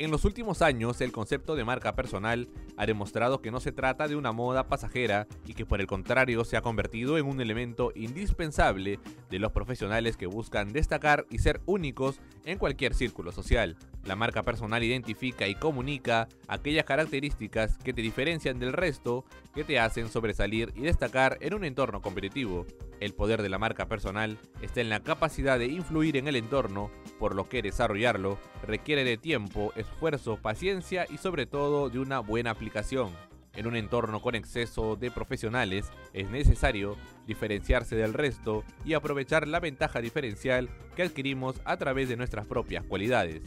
En los últimos años, el concepto de marca personal ha demostrado que no se trata de una moda pasajera y que por el contrario se ha convertido en un elemento indispensable de los profesionales que buscan destacar y ser únicos en cualquier círculo social. La marca personal identifica y comunica aquellas características que te diferencian del resto, que te hacen sobresalir y destacar en un entorno competitivo. El poder de la marca personal está en la capacidad de influir en el entorno, por lo que desarrollarlo requiere de tiempo, esfuerzo, paciencia y sobre todo de una buena aplicación. En un entorno con exceso de profesionales es necesario diferenciarse del resto y aprovechar la ventaja diferencial que adquirimos a través de nuestras propias cualidades.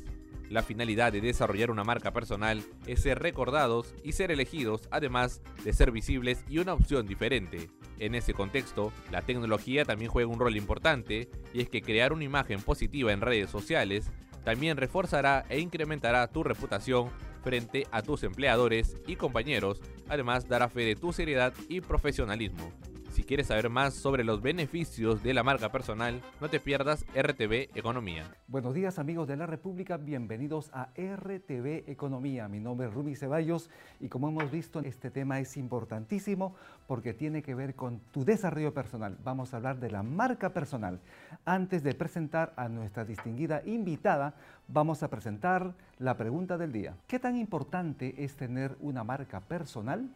La finalidad de desarrollar una marca personal es ser recordados y ser elegidos, además de ser visibles y una opción diferente. En ese contexto, la tecnología también juega un rol importante y es que crear una imagen positiva en redes sociales también reforzará e incrementará tu reputación frente a tus empleadores y compañeros, además dará fe de tu seriedad y profesionalismo. Si quieres saber más sobre los beneficios de la marca personal, no te pierdas RTV Economía. Buenos días amigos de la República, bienvenidos a RTV Economía. Mi nombre es Rumi Ceballos y como hemos visto este tema es importantísimo porque tiene que ver con tu desarrollo personal. Vamos a hablar de la marca personal. Antes de presentar a nuestra distinguida invitada, vamos a presentar la pregunta del día. ¿Qué tan importante es tener una marca personal?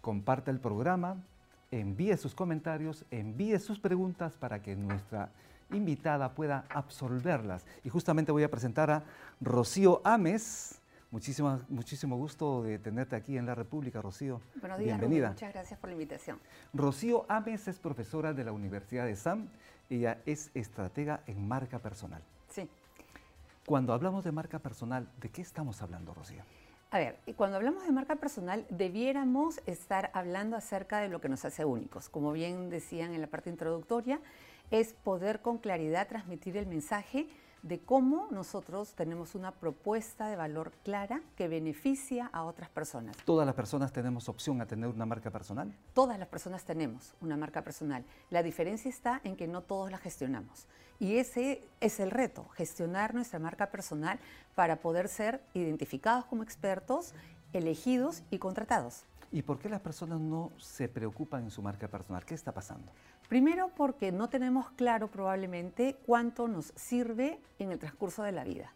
Comparte el programa, envíe sus comentarios, envíe sus preguntas para que nuestra invitada pueda absolverlas. Y justamente voy a presentar a Rocío Ames. Muchísimo, muchísimo gusto de tenerte aquí en la República, Rocío. Buenos días, Bienvenida. muchas gracias por la invitación. Rocío Ames es profesora de la Universidad de SAM. Ella es estratega en marca personal. Sí. Cuando hablamos de marca personal, ¿de qué estamos hablando, Rocío? A ver, cuando hablamos de marca personal, debiéramos estar hablando acerca de lo que nos hace únicos. Como bien decían en la parte introductoria, es poder con claridad transmitir el mensaje de cómo nosotros tenemos una propuesta de valor clara que beneficia a otras personas. ¿Todas las personas tenemos opción a tener una marca personal? Todas las personas tenemos una marca personal. La diferencia está en que no todos la gestionamos. Y ese es el reto, gestionar nuestra marca personal para poder ser identificados como expertos, elegidos y contratados. ¿Y por qué las personas no se preocupan en su marca personal? ¿Qué está pasando? Primero porque no tenemos claro probablemente cuánto nos sirve en el transcurso de la vida.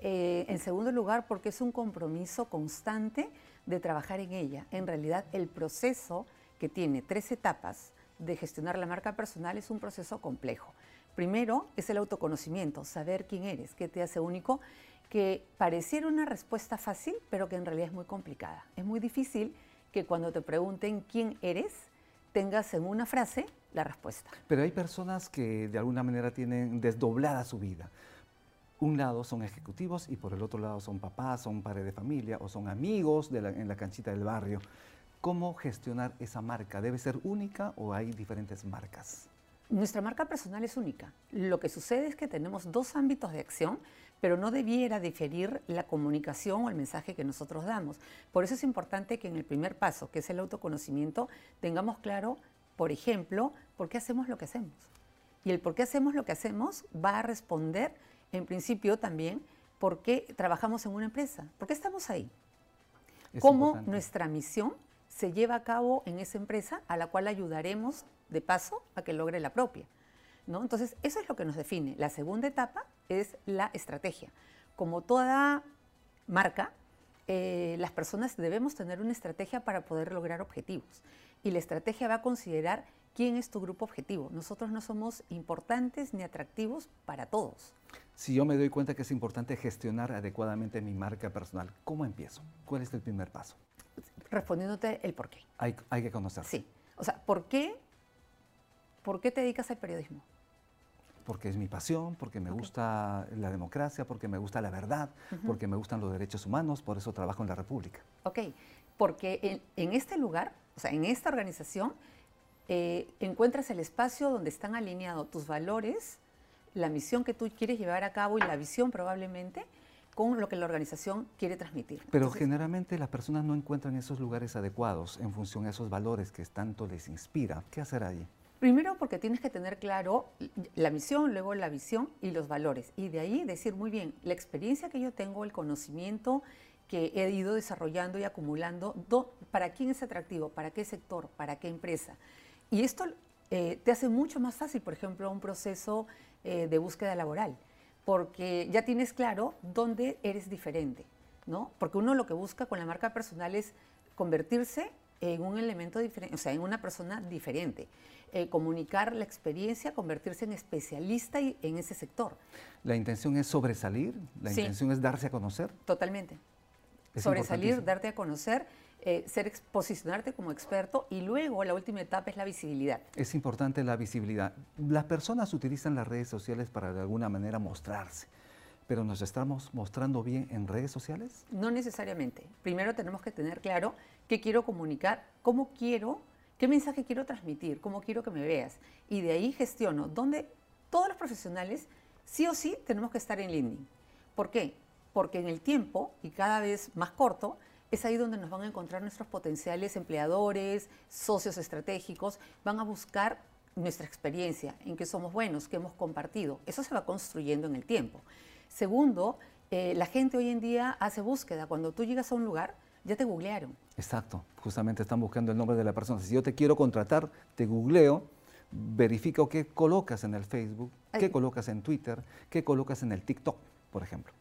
Eh, en segundo lugar porque es un compromiso constante de trabajar en ella. En realidad el proceso que tiene tres etapas de gestionar la marca personal es un proceso complejo. Primero es el autoconocimiento, saber quién eres, qué te hace único, que pareciera una respuesta fácil, pero que en realidad es muy complicada. Es muy difícil que cuando te pregunten quién eres, tengas en una frase la respuesta. Pero hay personas que de alguna manera tienen desdoblada su vida. Un lado son ejecutivos y por el otro lado son papás, son padres de familia o son amigos en la canchita del barrio. ¿Cómo gestionar esa marca? ¿Debe ser única o hay diferentes marcas? Nuestra marca personal es única. Lo que sucede es que tenemos dos ámbitos de acción, pero no debiera diferir la comunicación o el mensaje que nosotros damos. Por eso es importante que en el primer paso, que es el autoconocimiento, tengamos claro por ejemplo, ¿por qué hacemos lo que hacemos? Y el por qué hacemos lo que hacemos va a responder, en principio también, por qué trabajamos en una empresa, por qué estamos ahí. Cómo nuestra misión se lleva a cabo en esa empresa a la cual ayudaremos de paso a que logre la propia. ¿No? Entonces, eso es lo que nos define. La segunda etapa es la estrategia. Como toda marca, eh, las personas debemos tener una estrategia para poder lograr objetivos y la estrategia va a considerar quién es tu grupo objetivo. Nosotros no somos importantes ni atractivos para todos. Si yo me doy cuenta que es importante gestionar adecuadamente mi marca personal, ¿cómo empiezo? ¿Cuál es el primer paso? Respondiéndote el por qué. Hay, hay que conocer. Sí. O sea, ¿por qué, ¿por qué te dedicas al periodismo? Porque es mi pasión, porque me gusta la democracia, porque me gusta la verdad, porque me gustan los derechos humanos, por eso trabajo en la República. Ok, porque en, en este lugar o sea, en esta organización eh, encuentras el espacio donde están alineados tus valores, la misión que tú quieres llevar a cabo y la visión probablemente con lo que la organización quiere transmitir. Pero generalmente las personas no encuentran esos lugares adecuados en función a esos valores que tanto les inspira. ¿Qué hacer allí? Primero porque tienes que tener claro la misión, luego la visión y los valores. Y de ahí decir muy bien, la experiencia que yo tengo, el conocimiento que he ido desarrollando y acumulando, ¿para quién es atractivo? ¿Para qué sector? ¿Para qué empresa? Y esto eh, te hace mucho más fácil, por ejemplo, un proceso eh, de búsqueda laboral, porque ya tienes claro dónde eres diferente, ¿no? Porque uno lo que busca con la marca personal es convertirse en un elemento diferente, o sea, en una persona diferente. Eh, comunicar la experiencia, convertirse en especialista en ese sector. ¿La intención es sobresalir? ¿La intención es darse a conocer? Totalmente. sobresalir, darte a conocer, eh, ser, posicionarte como experto y luego la última etapa es la visibilidad. Es importante la visibilidad. Las personas utilizan las redes sociales para de alguna manera mostrarse. ¿Pero nos estamos mostrando bien en redes sociales? No necesariamente. Primero tenemos que tener claro qué quiero comunicar, cómo quiero ¿Qué mensaje quiero transmitir? ¿Cómo quiero que me veas? Y de ahí gestiono, donde todos los profesionales sí o sí tenemos que estar en LinkedIn. ¿Por qué? Porque en el tiempo, y cada vez más corto, es ahí donde nos van a encontrar nuestros potenciales empleadores, socios estratégicos, van a buscar nuestra experiencia, en qué somos buenos, qué hemos compartido. Eso se va construyendo en el tiempo. Segundo, eh, la gente hoy en día hace búsqueda. Cuando tú llegas a un lugar, ya te googlearon. Exacto, justamente están buscando el nombre de la persona. Si yo te quiero contratar, te googleo, verifico qué colocas en el Facebook, qué colocas en Twitter, qué colocas en el TikTok, por ejemplo.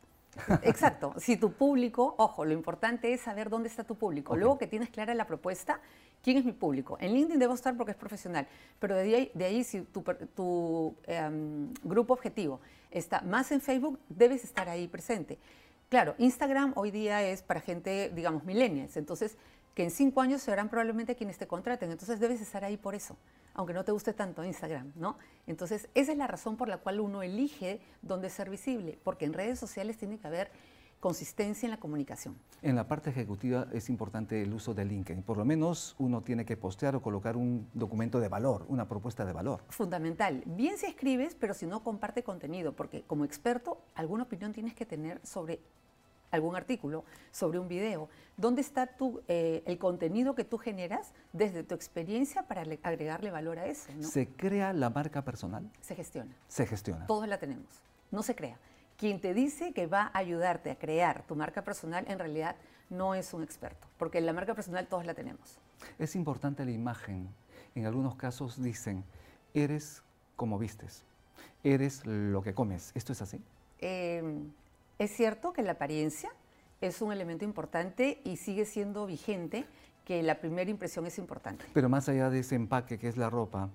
Exacto. Si tu público, ojo, lo importante es saber dónde está tu público. Luego que tienes clara la propuesta, ¿quién es mi público? En LinkedIn debo estar porque es profesional, pero de ahí, si tu, em, grupo objetivo está más en Facebook, debes estar ahí presente. Claro, Instagram hoy día es para gente, digamos, millennials, entonces que en cinco años serán probablemente quienes te contraten, entonces debes estar ahí por eso, aunque no te guste tanto Instagram, ¿no? Entonces, esa es la razón por la cual uno elige dónde ser visible, porque en redes sociales tiene que haber consistencia en la comunicación. En la parte ejecutiva es importante el uso de LinkedIn. Por lo menos uno tiene que postear o colocar un documento de valor, una propuesta de valor. Fundamental. Bien si escribes, pero si no comparte contenido, porque como experto alguna opinión tienes que tener sobre algún artículo, sobre un video. ¿Dónde está tu, eh, el contenido que tú generas desde tu experiencia para agregarle valor a eso? ¿Se crea la marca personal? Se gestiona. Se gestiona. Todos la tenemos. No se crea. Quien te dice que va a ayudarte a crear tu marca personal, en realidad no es un experto, porque la marca personal todos la tenemos. Es importante la imagen. En algunos casos dicen, eres como vistes, eres lo que comes. ¿Esto es así? Eh, es cierto que la apariencia es un elemento importante y sigue siendo vigente, que la primera impresión es importante. Pero más allá de ese empaque que es la ropa,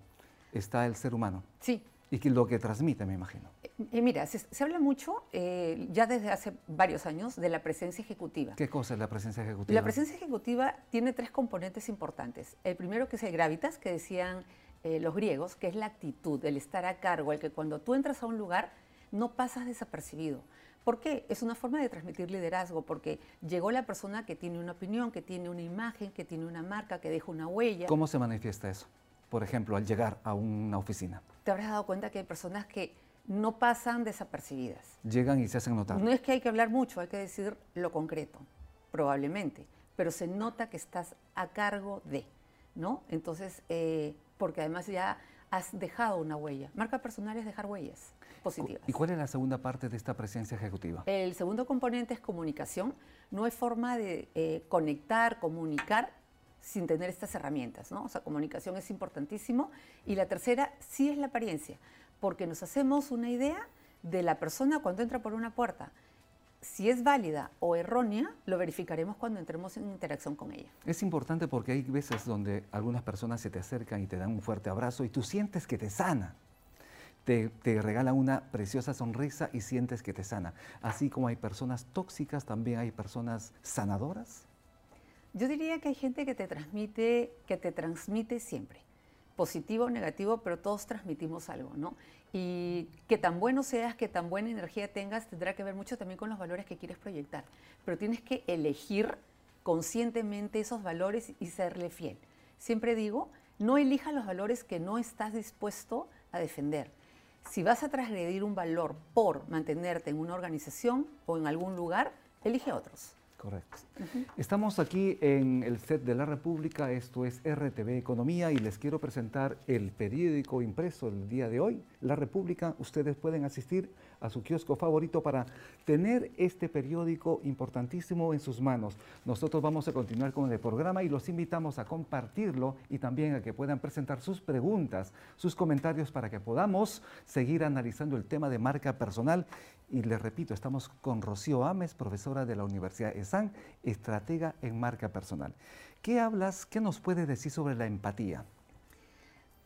está el ser humano. Sí. Y que lo que transmite, me imagino. Eh, mira, se, habla mucho, eh, ya desde hace varios años, de la presencia ejecutiva. ¿Qué cosa es la presencia ejecutiva? La presencia ejecutiva tiene tres componentes importantes. El primero que es el gravitas, que decían eh, los griegos, que es la actitud, el estar a cargo, el que cuando tú entras a un lugar no pasas desapercibido. ¿Por qué? Es una forma de transmitir liderazgo, porque llegó la persona que tiene una opinión, que tiene una imagen, que tiene una marca, que deja una huella. ¿Cómo se manifiesta eso? Por ejemplo, al llegar a una oficina. Te habrás dado cuenta que hay personas que no pasan desapercibidas. Llegan y se hacen notar. No es que hay que hablar mucho, hay que decir lo concreto, probablemente, pero se nota que estás a cargo de, ¿no? Entonces, eh, porque además ya has dejado una huella. Marca personal es dejar huellas positivas. ¿Y cuál es la segunda parte de esta presencia ejecutiva? El segundo componente es comunicación. No hay forma de eh, conectar, comunicar sin tener estas herramientas, ¿no? O sea, comunicación es importantísimo. Y la tercera sí es la apariencia, porque nos hacemos una idea de la persona cuando entra por una puerta si es válida o errónea, lo verificaremos cuando entremos en interacción con ella. Es importante porque hay veces donde algunas personas se te acercan y te dan un fuerte abrazo y tú sientes que te sana. Te, te regalan una preciosa sonrisa y sientes que te sana. Así como hay personas tóxicas, también hay personas sanadoras. Yo diría que hay gente que te transmite, que te transmite siempre positivo o negativo, pero todos transmitimos algo, ¿no? Y que tan bueno seas, que tan buena energía tengas, tendrá que ver mucho también con los valores que quieres proyectar. Pero tienes que elegir conscientemente esos valores y serle fiel. Siempre digo, no elija los valores que no estás dispuesto a defender. Si vas a transgredir un valor por mantenerte en una organización o en algún lugar, elige otros. Correcto. Estamos aquí en el set de la República, esto es RTV Economía y les quiero presentar el periódico impreso del día de hoy, La República. Ustedes pueden asistir a su kiosco favorito para tener este periódico importantísimo en sus manos. Nosotros vamos a continuar con el programa y los invitamos a compartirlo y también a que puedan presentar sus preguntas, sus comentarios para que podamos seguir analizando el tema de marca personal y les repito, estamos con Rocío Ames, profesora de la Universidad ESAN, estratega en marca personal. ¿Qué hablas, qué nos puede decir sobre la empatía?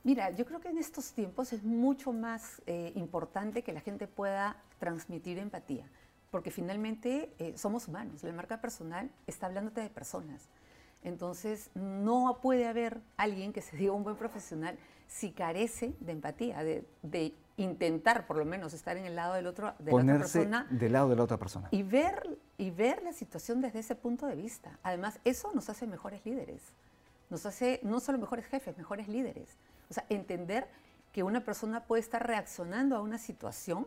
Mira, yo creo que en estos tiempos es mucho más eh, importante que la gente pueda transmitir empatía, porque finalmente eh, somos humanos. La marca personal está hablándote de personas. Entonces, no puede haber alguien que se diga un buen profesional si carece de empatía, de, intentar por lo menos estar en el lado del otro, de la otra persona. del lado de la otra persona. Y ver, y ver la situación desde ese punto de vista. Además, eso nos hace mejores líderes. Nos hace no solo mejores jefes, mejores líderes. O sea, entender que una persona puede estar reaccionando a una situación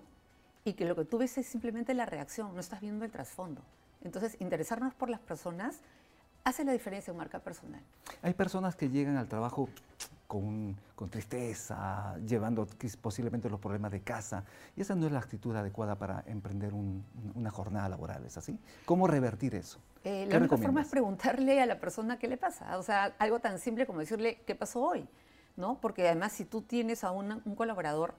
y que lo que tú ves es simplemente la reacción, no estás viendo el trasfondo. Entonces, interesarnos por las personas hace la diferencia en marca personal. Hay personas que llegan al trabajo con, tristeza, llevando posiblemente los problemas de casa. Y esa no es la actitud adecuada para emprender una jornada laboral, ¿es así? ¿Cómo revertir eso? Eh, la única forma es preguntarle a la persona qué le pasa. O sea, algo tan simple como decirle qué pasó hoy, ¿no? Porque además si tú tienes a un colaborador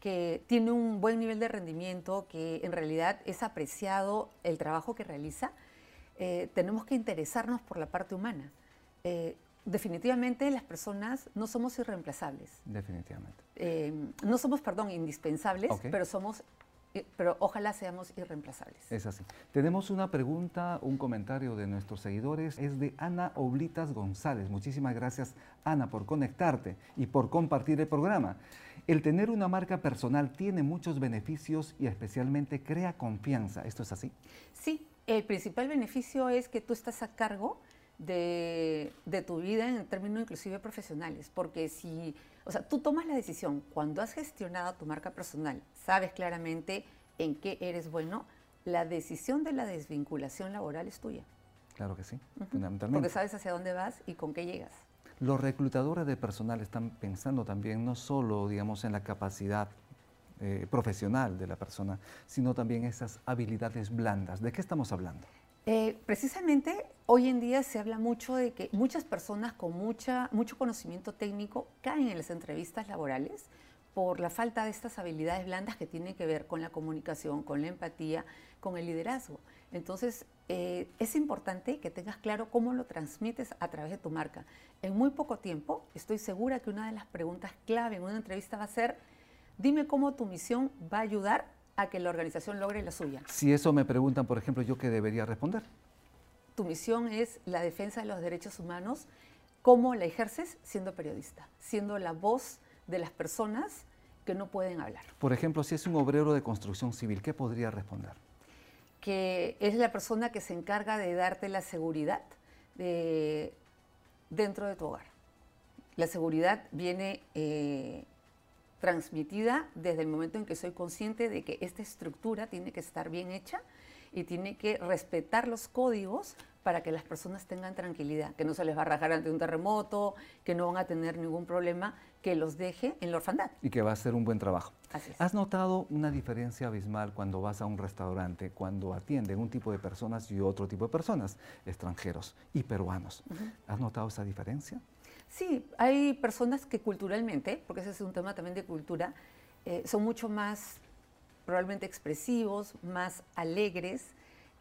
que tiene un buen nivel de rendimiento, que en realidad es apreciado el trabajo que realiza, eh, tenemos que interesarnos por la parte humana. Eh, definitivamente las personas no somos irreemplazables. Definitivamente. Eh, no somos, perdón, indispensables, pero somos pero ojalá seamos irreemplazables. Es así. Tenemos una pregunta, un comentario de nuestros seguidores, es de Ana Oblitas González. Muchísimas gracias, Ana, por conectarte y por compartir el programa. El tener una marca personal tiene muchos beneficios y especialmente crea confianza. ¿Esto es así? Sí, el principal beneficio es que tú estás a cargo de, tu vida en términos inclusive profesionales, porque si, o sea, tú tomas la decisión, cuando has gestionado tu marca personal, sabes claramente en qué eres bueno, la decisión de la desvinculación laboral es tuya. Claro que sí, fundamentalmente. Porque sabes hacia dónde vas y con qué llegas. Los reclutadores de personal están pensando también no solo, digamos, en la capacidad eh, profesional de la persona, sino también esas habilidades blandas. ¿De qué estamos hablando? Eh, precisamente hoy en día se habla mucho de que muchas personas con mucha, mucho conocimiento técnico caen en las entrevistas laborales por la falta de estas habilidades blandas que tienen que ver con la comunicación, con la empatía, con el liderazgo. Entonces, eh, es importante que tengas claro cómo lo transmites a través de tu marca. En muy poco tiempo, estoy segura que una de las preguntas clave en una entrevista va a ser, Dime cómo tu misión va a ayudar a que la organización logre la suya. Si eso me preguntan, por ejemplo, ¿yo qué debería responder? Tu misión es la defensa de los derechos humanos. ¿Cómo la ejerces? Siendo periodista, siendo la voz de las personas que no pueden hablar. Por ejemplo, si es un obrero de construcción civil, ¿qué podría responder? Que es la persona que se encarga de darte la seguridad dentro de tu hogar. La seguridad viene eh, transmitida desde el momento en que soy consciente de que esta estructura tiene que estar bien hecha y tiene que respetar los códigos para que las personas tengan tranquilidad, que no se les va a rajar ante un terremoto, que no van a tener ningún problema, que los deje en la orfandad. Y que va a ser un buen trabajo. ¿Has notado una diferencia abismal cuando vas a un restaurante, cuando atienden un tipo de personas y otro tipo de personas, extranjeros y peruanos? ¿Has notado esa diferencia? Sí, hay personas que culturalmente, porque ese es un tema también de cultura, eh, son mucho más probablemente expresivos, más alegres,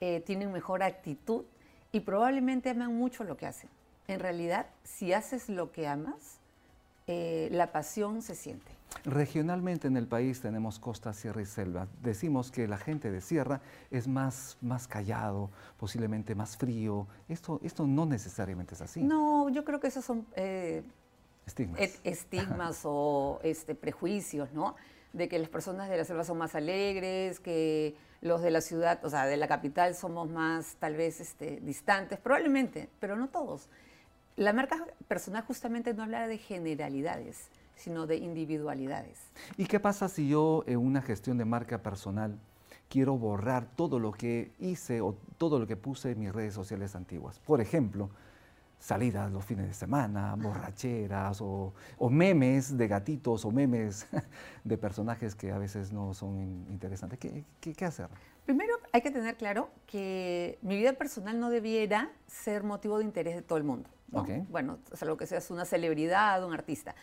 eh, tienen mejor actitud y probablemente aman mucho lo que hacen. En realidad, si haces lo que amas, eh, la pasión se siente. Regionalmente en el país tenemos costa, sierra y selva. Decimos que la gente de sierra es más, más callado, posiblemente más frío. Esto, esto no necesariamente es así. No, yo creo que esos son eh, estigmas, estigmas o este, prejuicios, ¿no? De que las personas de la selva son más alegres, que los de la ciudad, o sea, de la capital somos más tal vez este, distantes, probablemente, pero no todos. La marca personal justamente no habla de generalidades sino de individualidades. ¿Y qué pasa si yo en una gestión de marca personal quiero borrar todo lo que hice o todo lo que puse en mis redes sociales antiguas. Por ejemplo, salidas los fines de semana, borracheras o, memes de gatitos o memes de personajes que a veces no son interesantes. ¿Qué, hacer? Primero hay que tener claro que mi vida personal no debiera ser motivo de interés de todo el mundo. Bueno, salvo que seas una celebridad, un artista.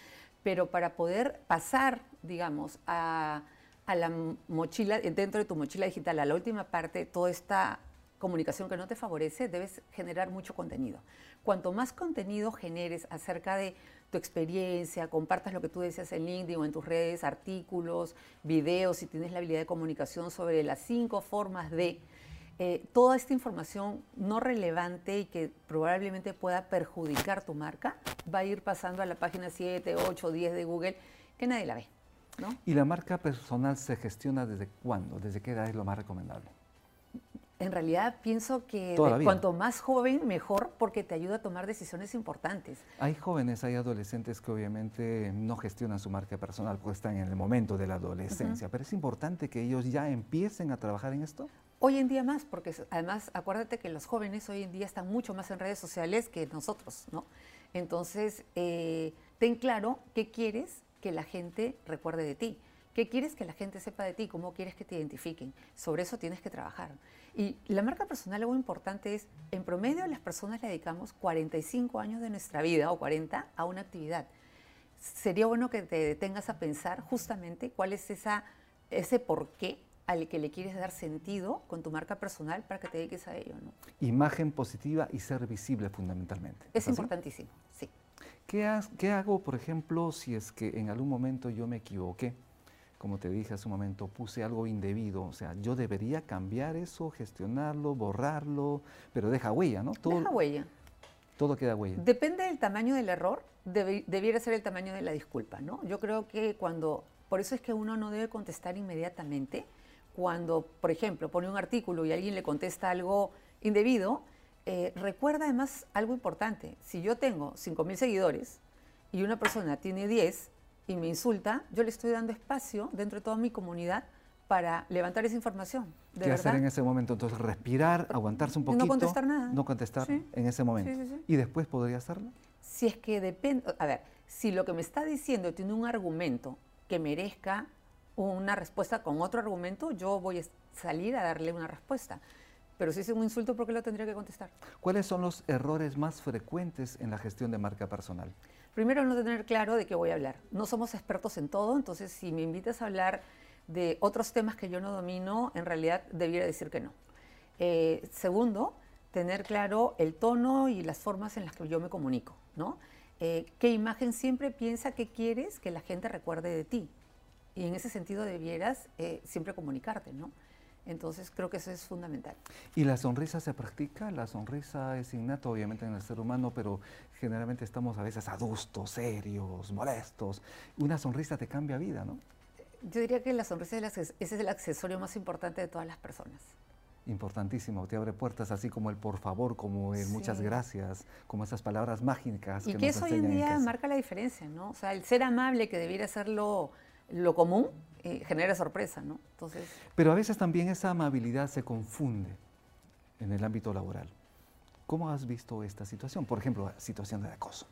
Pero para poder pasar, digamos, a, a la mochila, dentro de tu mochila digital, a la última parte, toda esta comunicación que no te favorece, debes generar mucho contenido. Cuanto más contenido generes acerca de tu experiencia, compartas lo que tú deseas en LinkedIn o en tus redes, artículos, videos, si tienes la habilidad de comunicación sobre las cinco formas de eh, toda esta información no relevante y que probablemente pueda perjudicar tu marca, va a ir pasando a la página 7, 8, 10 de Google, que nadie la ve. ¿Y la marca personal se gestiona desde cuándo? ¿Desde qué edad es lo más recomendable? En realidad pienso que cuanto más joven, mejor, porque te ayuda a tomar decisiones importantes. Hay jóvenes, hay adolescentes que obviamente no gestionan su marca personal porque están en el momento de la adolescencia, pero es importante que ellos ya empiecen a trabajar en esto. Hoy en día más, porque además acuérdate que los jóvenes hoy en día están mucho más en redes sociales que nosotros, ¿no? Entonces, eh, ten claro qué quieres que la gente recuerde de ti. ¿Qué quieres que la gente sepa de ti? ¿Cómo quieres que te identifiquen? Sobre eso tienes que trabajar. Y la marca personal, algo importante es, en promedio las personas le dedicamos 45 años de nuestra vida o 40 a una actividad. Sería bueno que te detengas a pensar justamente cuál es esa, ese por qué al que le quieres dar sentido con tu marca personal para que te dediques a ello. ¿no? Imagen positiva y ser visible fundamentalmente. Es, importantísimo, sí. ¿Qué, ¿Qué hago, por ejemplo, si es que en algún momento yo me equivoqué? Como te dije hace un momento, puse algo indebido. O sea, yo debería cambiar eso, gestionarlo, borrarlo, pero deja huella, ¿no? Todo, deja huella. Todo queda huella. Depende del tamaño del error, debiera ser el tamaño de la disculpa, ¿no? Yo creo que cuando, por eso es que uno no debe contestar inmediatamente. Cuando, por ejemplo, pone un artículo y alguien le contesta algo indebido, eh, recuerda además algo importante. Si yo tengo 5.000 seguidores y una persona tiene 10, y me insulta, yo le estoy dando espacio dentro de toda mi comunidad para levantar esa información. ¿Qué hacer en ese momento? Entonces, respirar, aguantarse un poquito. No contestar nada. No contestar en ese momento. ¿Y después podría hacerlo? Si es que depende, a ver, si lo que me está diciendo tiene un argumento que merezca una respuesta con otro argumento, yo voy a salir a darle una respuesta. Pero si es un insulto, ¿por qué lo tendría que contestar? ¿Cuáles son los errores más frecuentes en la gestión de marca personal? Primero, no tener claro de qué voy a hablar. No somos expertos en todo, entonces si me invitas a hablar de otros temas que yo no domino, en realidad debiera decir que no. Eh, segundo, tener claro el tono y las formas en las que yo me comunico, ¿no? Eh, ¿Qué imagen siempre piensa que quieres que la gente recuerde de ti? Y en ese sentido debieras eh, siempre comunicarte, ¿no? Entonces creo que eso es fundamental. ¿Y la sonrisa se practica? La sonrisa es innata obviamente en el ser humano, pero generalmente estamos a veces adustos, serios, molestos. Una sonrisa te cambia vida, ¿no? Yo diría que la sonrisa es el accesorio más importante de todas las personas. Importantísimo, te abre puertas así como el por favor, como el muchas gracias, como esas palabras mágicas. Y que, eso hoy en día marca la diferencia, ¿no? O sea, el ser amable que debiera ser lo, lo común, eh, genera sorpresa, ¿no? Entonces... Pero a veces también esa amabilidad se confunde en el ámbito laboral. ¿Cómo has visto esta situación? Por ejemplo, situación de acoso.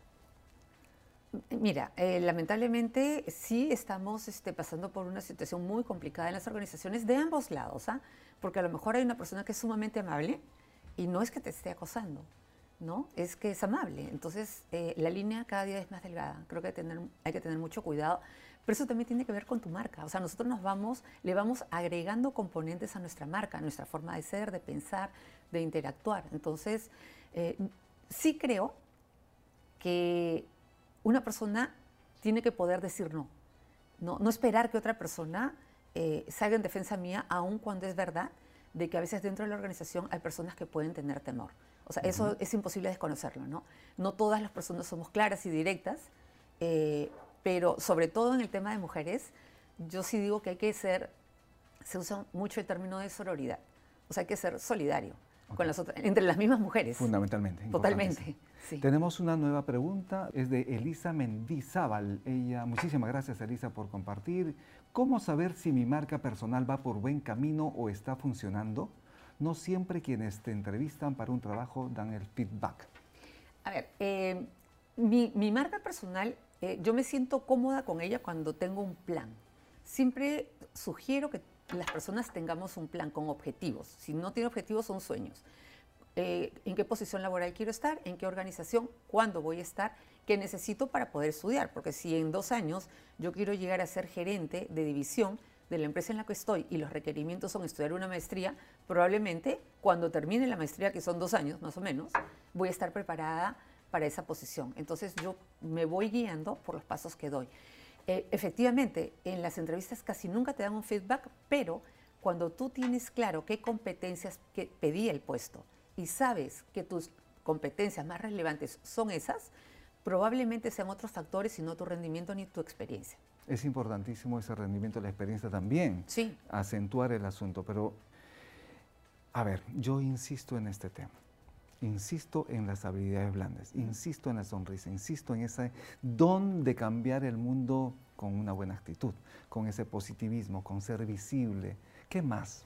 Mira, eh, lamentablemente sí estamos este, pasando por una situación muy complicada en las organizaciones de ambos lados, ¿ah? porque a lo mejor hay una persona que es sumamente amable y no es que te esté acosando, ¿no? Es que es amable. Entonces, eh, la línea cada día es más delgada. Creo que tener, hay que tener mucho cuidado. Pero eso también tiene que ver con tu marca. O sea, nosotros nos vamos, le vamos agregando componentes a nuestra marca, a nuestra forma de ser, de pensar, de interactuar. Entonces, eh, sí creo que una persona tiene que poder decir no. No, no esperar que otra persona eh, salga en defensa mía, aun cuando es verdad de que a veces dentro de la organización hay personas que pueden tener temor. O sea, eso es imposible desconocerlo, ¿no? No todas las personas somos claras y directas, eh, pero sobre todo en el tema de mujeres, yo sí digo que hay que ser, se usa mucho el término de sororidad, o sea, hay que ser solidario. con las otras, entre las mismas mujeres. Fundamentalmente. Totalmente. Sí. Tenemos una nueva pregunta, es de Elisa Mendizábal. Ella, muchísimas gracias Elisa por compartir. ¿Cómo saber si mi marca personal va por buen camino o está funcionando? No siempre quienes te entrevistan para un trabajo dan el feedback. A ver, eh, mi, mi, marca personal, eh, yo me siento cómoda con ella cuando tengo un plan. Siempre sugiero que las personas tengamos un plan con objetivos. Si no tiene objetivos, son sueños. Eh, en qué posición laboral quiero estar, en qué organización, cuándo voy a estar, qué necesito para poder estudiar. Porque si en dos años yo quiero llegar a ser gerente de división de la empresa en la que estoy y los requerimientos son estudiar una maestría, probablemente cuando termine la maestría, que son dos años más o menos, voy a estar preparada para esa posición. Entonces yo me voy guiando por los pasos que doy. Eh, efectivamente, en las entrevistas casi nunca te dan un feedback, pero cuando tú tienes claro qué competencias que pedí el puesto y sabes que tus competencias más relevantes son esas, probablemente sean otros factores y no tu rendimiento ni tu experiencia. Es importantísimo ese rendimiento, la experiencia también. Sí. Acentuar el asunto. Pero, a ver, yo insisto en este tema. Insisto en las habilidades blandas, insisto en la sonrisa, insisto en ese don de cambiar el mundo con una buena actitud, con ese positivismo, con ser visible. ¿Qué más?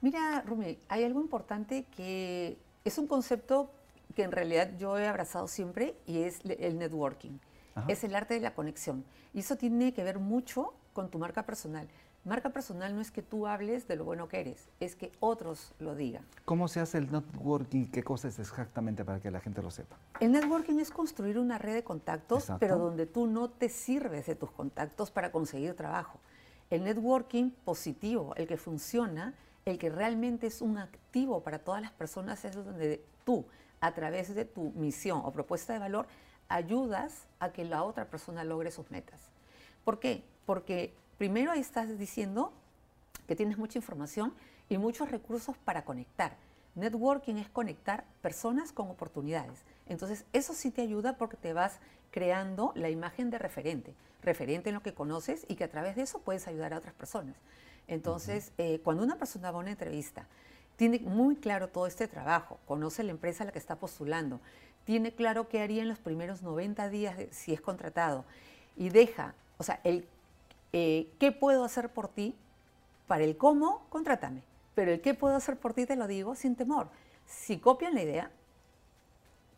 Mira, Rumi, hay algo importante que es un concepto que en realidad yo he abrazado siempre y es el networking. Ajá. Es el arte de la conexión. Y eso tiene que ver mucho con tu marca personal. Marca personal no es que tú hables de lo bueno que eres, es que otros lo digan. ¿Cómo se hace el networking? ¿Qué cosa es exactamente para que la gente lo sepa? El networking es construir una red de contactos, Exacto. pero donde tú no te sirves de tus contactos para conseguir trabajo. El networking positivo, el que funciona, el que realmente es un activo para todas las personas, es donde tú, a través de tu misión o propuesta de valor, ayudas a que la otra persona logre sus metas. ¿Por qué? Porque primero ahí estás diciendo que tienes mucha información y muchos recursos para conectar. Networking es conectar personas con oportunidades. Entonces, eso sí te ayuda porque te vas creando la imagen de referente, referente en lo que conoces y que a través de eso puedes ayudar a otras personas. Entonces, uh -huh. eh, cuando una persona va a una entrevista, tiene muy claro todo este trabajo, conoce la empresa a la que está postulando, tiene claro qué haría en los primeros 90 días de, si es contratado y deja, o sea, el eh, qué puedo hacer por ti, para el cómo, contrátame, pero el qué puedo hacer por ti te lo digo sin temor. Si copian la idea,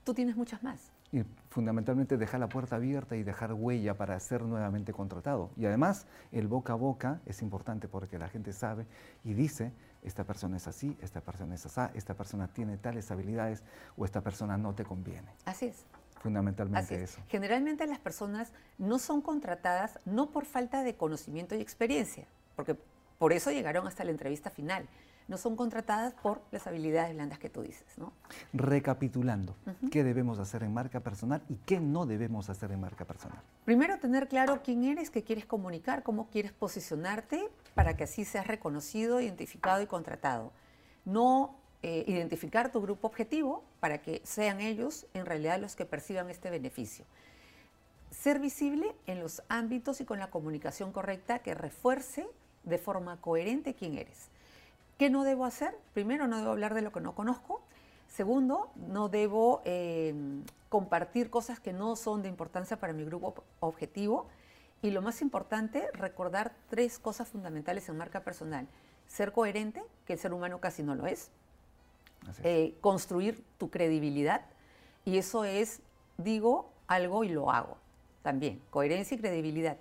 tú tienes muchas más. Y fundamentalmente dejar la puerta abierta y dejar huella para ser nuevamente contratado. Y además, el boca a boca es importante porque la gente sabe y dice, esta persona es así, esta persona es así, esta persona tiene tales habilidades o esta persona no te conviene. Así es. Fundamentalmente Así es. eso. Generalmente las personas no son contratadas no por falta de conocimiento y experiencia, porque por eso llegaron hasta la entrevista final. No son contratadas por las habilidades blandas que tú dices, ¿no? Recapitulando, uh -huh. ¿qué debemos hacer en marca personal y qué no debemos hacer en marca personal? Primero, tener claro quién eres, qué quieres comunicar, cómo quieres posicionarte para que así seas reconocido, identificado y contratado. No eh, identificar tu grupo objetivo para que sean ellos en realidad los que perciban este beneficio. Ser visible en los ámbitos y con la comunicación correcta que refuerce de forma coherente quién eres. ¿Qué no debo hacer? Primero, no debo hablar de lo que no conozco. Segundo, no debo eh, compartir cosas que no son de importancia para mi grupo objetivo. Y lo más importante, recordar tres cosas fundamentales en marca personal. Ser coherente, que el ser humano casi no lo es. Eh, construir tu credibilidad. Y eso es, digo algo y lo hago también. Coherencia y credibilidad.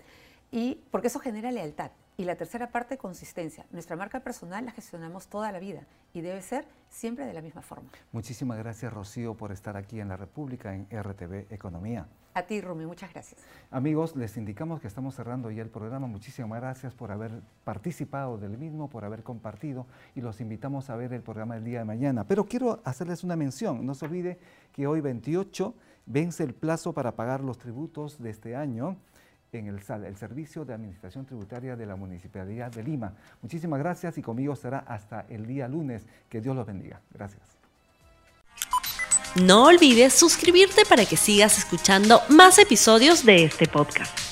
Y porque eso genera lealtad. Y la tercera parte, consistencia. Nuestra marca personal la gestionamos toda la vida y debe ser siempre de la misma forma. Muchísimas gracias, Rocío, por estar aquí en la República, en RTV Economía. A ti, Rumi, muchas gracias. Amigos, les indicamos que estamos cerrando ya el programa. Muchísimas gracias por haber participado del mismo, por haber compartido y los invitamos a ver el programa del día de mañana. Pero quiero hacerles una mención. No se olvide que hoy 28 vence el plazo para pagar los tributos de este año en el SAL, el Servicio de Administración Tributaria de la Municipalidad de Lima. Muchísimas gracias y conmigo será hasta el día lunes. Que Dios los bendiga. Gracias. No olvides suscribirte para que sigas escuchando más episodios de este podcast.